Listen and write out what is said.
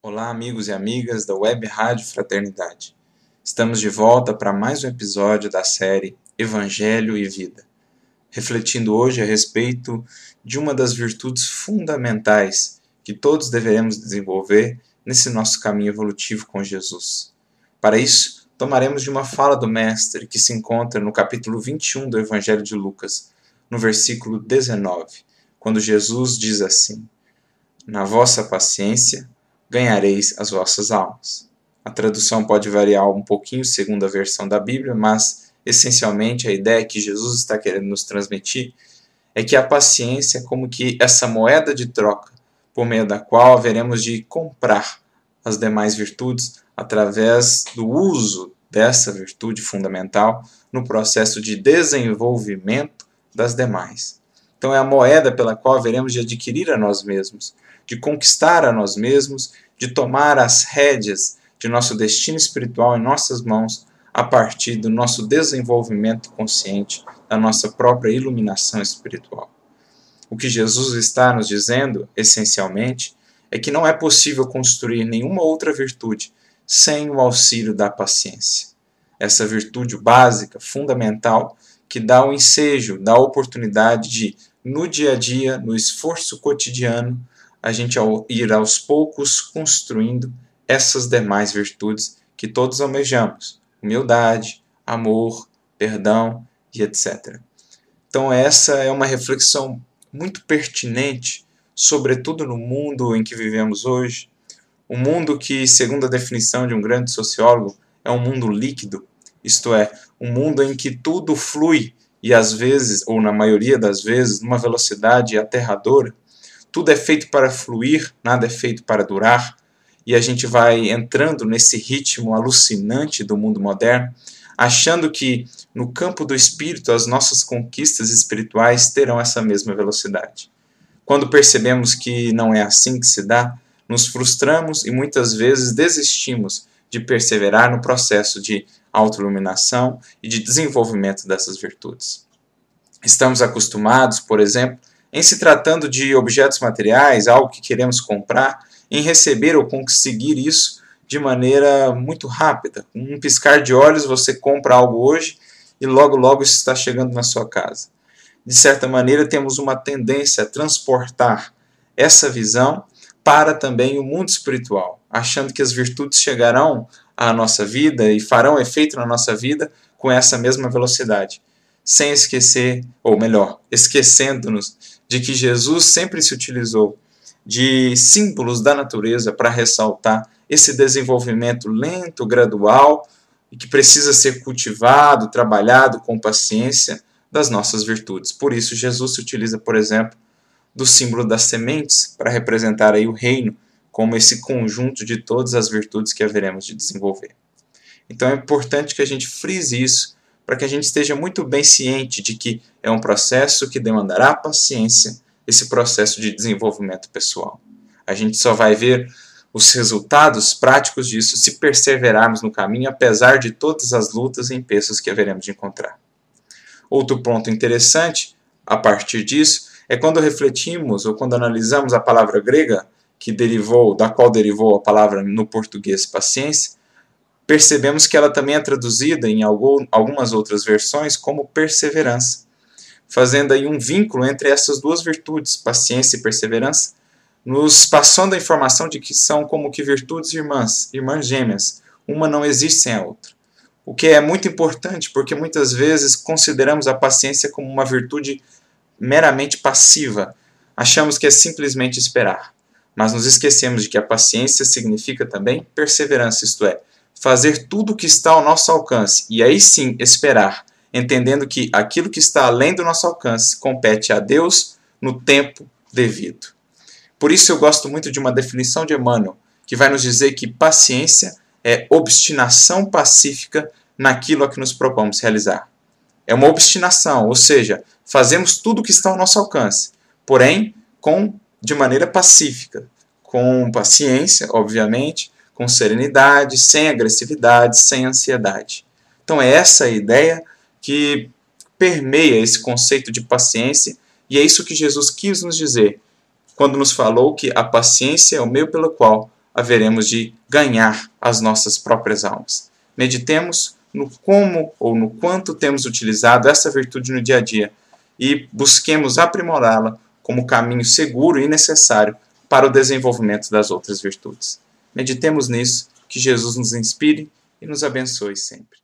Olá, amigos e amigas da Web Rádio Fraternidade. Estamos de volta para mais um episódio da série Evangelho e Vida, refletindo hoje a respeito de uma das virtudes fundamentais que todos deveremos desenvolver nesse nosso caminho evolutivo com Jesus. Para isso, tomaremos de uma fala do Mestre que se encontra no capítulo 21 do Evangelho de Lucas, no versículo 19, quando Jesus diz assim: Na vossa paciência ganhareis as vossas almas. A tradução pode variar um pouquinho segundo a versão da Bíblia, mas essencialmente a ideia que Jesus está querendo nos transmitir é que a paciência é como que essa moeda de troca por meio da qual haveremos de comprar as demais virtudes através do uso dessa virtude fundamental no processo de desenvolvimento das demais. Então é a moeda pela qual haveremos de adquirir a nós mesmos, de conquistar a nós mesmos, de tomar as rédeas de nosso destino espiritual em nossas mãos a partir do nosso desenvolvimento consciente, da nossa própria iluminação espiritual. O que Jesus está nos dizendo, essencialmente, é que não é possível construir nenhuma outra virtude sem o auxílio da paciência. Essa virtude básica, fundamental, que dá o ensejo, dá a oportunidade de, no dia a dia, no esforço cotidiano, a gente ir aos poucos construindo essas demais virtudes que todos almejamos: humildade, amor, perdão e etc. Então, essa é uma reflexão muito pertinente, sobretudo no mundo em que vivemos hoje. Um mundo que, segundo a definição de um grande sociólogo, é um mundo líquido, isto é, um mundo em que tudo flui e às vezes, ou na maioria das vezes, numa velocidade aterradora tudo é feito para fluir, nada é feito para durar, e a gente vai entrando nesse ritmo alucinante do mundo moderno, achando que no campo do espírito as nossas conquistas espirituais terão essa mesma velocidade. Quando percebemos que não é assim que se dá, nos frustramos e muitas vezes desistimos de perseverar no processo de autoiluminação e de desenvolvimento dessas virtudes. Estamos acostumados, por exemplo, em se tratando de objetos materiais, algo que queremos comprar, em receber ou conseguir isso de maneira muito rápida. Com um piscar de olhos, você compra algo hoje e logo, logo isso está chegando na sua casa. De certa maneira, temos uma tendência a transportar essa visão para também o mundo espiritual, achando que as virtudes chegarão à nossa vida e farão efeito na nossa vida com essa mesma velocidade, sem esquecer, ou melhor, esquecendo-nos de que Jesus sempre se utilizou de símbolos da natureza para ressaltar esse desenvolvimento lento, gradual e que precisa ser cultivado, trabalhado com paciência das nossas virtudes. Por isso, Jesus se utiliza, por exemplo, do símbolo das sementes para representar aí o reino como esse conjunto de todas as virtudes que haveremos de desenvolver. Então é importante que a gente frise isso para que a gente esteja muito bem ciente de que é um processo que demandará paciência, esse processo de desenvolvimento pessoal. A gente só vai ver os resultados práticos disso se perseverarmos no caminho, apesar de todas as lutas e empeços que haveremos de encontrar. Outro ponto interessante, a partir disso, é quando refletimos ou quando analisamos a palavra grega que derivou, da qual derivou a palavra no português paciência, percebemos que ela também é traduzida em algumas outras versões como perseverança, fazendo aí um vínculo entre essas duas virtudes, paciência e perseverança, nos passando a informação de que são como que virtudes irmãs, irmãs gêmeas, uma não existe sem a outra. O que é muito importante, porque muitas vezes consideramos a paciência como uma virtude meramente passiva, achamos que é simplesmente esperar. Mas nos esquecemos de que a paciência significa também perseverança, isto é, fazer tudo o que está ao nosso alcance e aí sim esperar, entendendo que aquilo que está além do nosso alcance compete a Deus no tempo devido. Por isso eu gosto muito de uma definição de Emmanuel, que vai nos dizer que paciência é obstinação pacífica naquilo a que nos propomos realizar. É uma obstinação, ou seja, fazemos tudo o que está ao nosso alcance, porém com de maneira pacífica, com paciência, obviamente, com serenidade, sem agressividade, sem ansiedade. Então é essa a ideia que permeia esse conceito de paciência e é isso que Jesus quis nos dizer quando nos falou que a paciência é o meio pelo qual haveremos de ganhar as nossas próprias almas. Meditemos no como ou no quanto temos utilizado essa virtude no dia a dia e busquemos aprimorá-la como caminho seguro e necessário para o desenvolvimento das outras virtudes. Meditemos nisso, que Jesus nos inspire e nos abençoe sempre.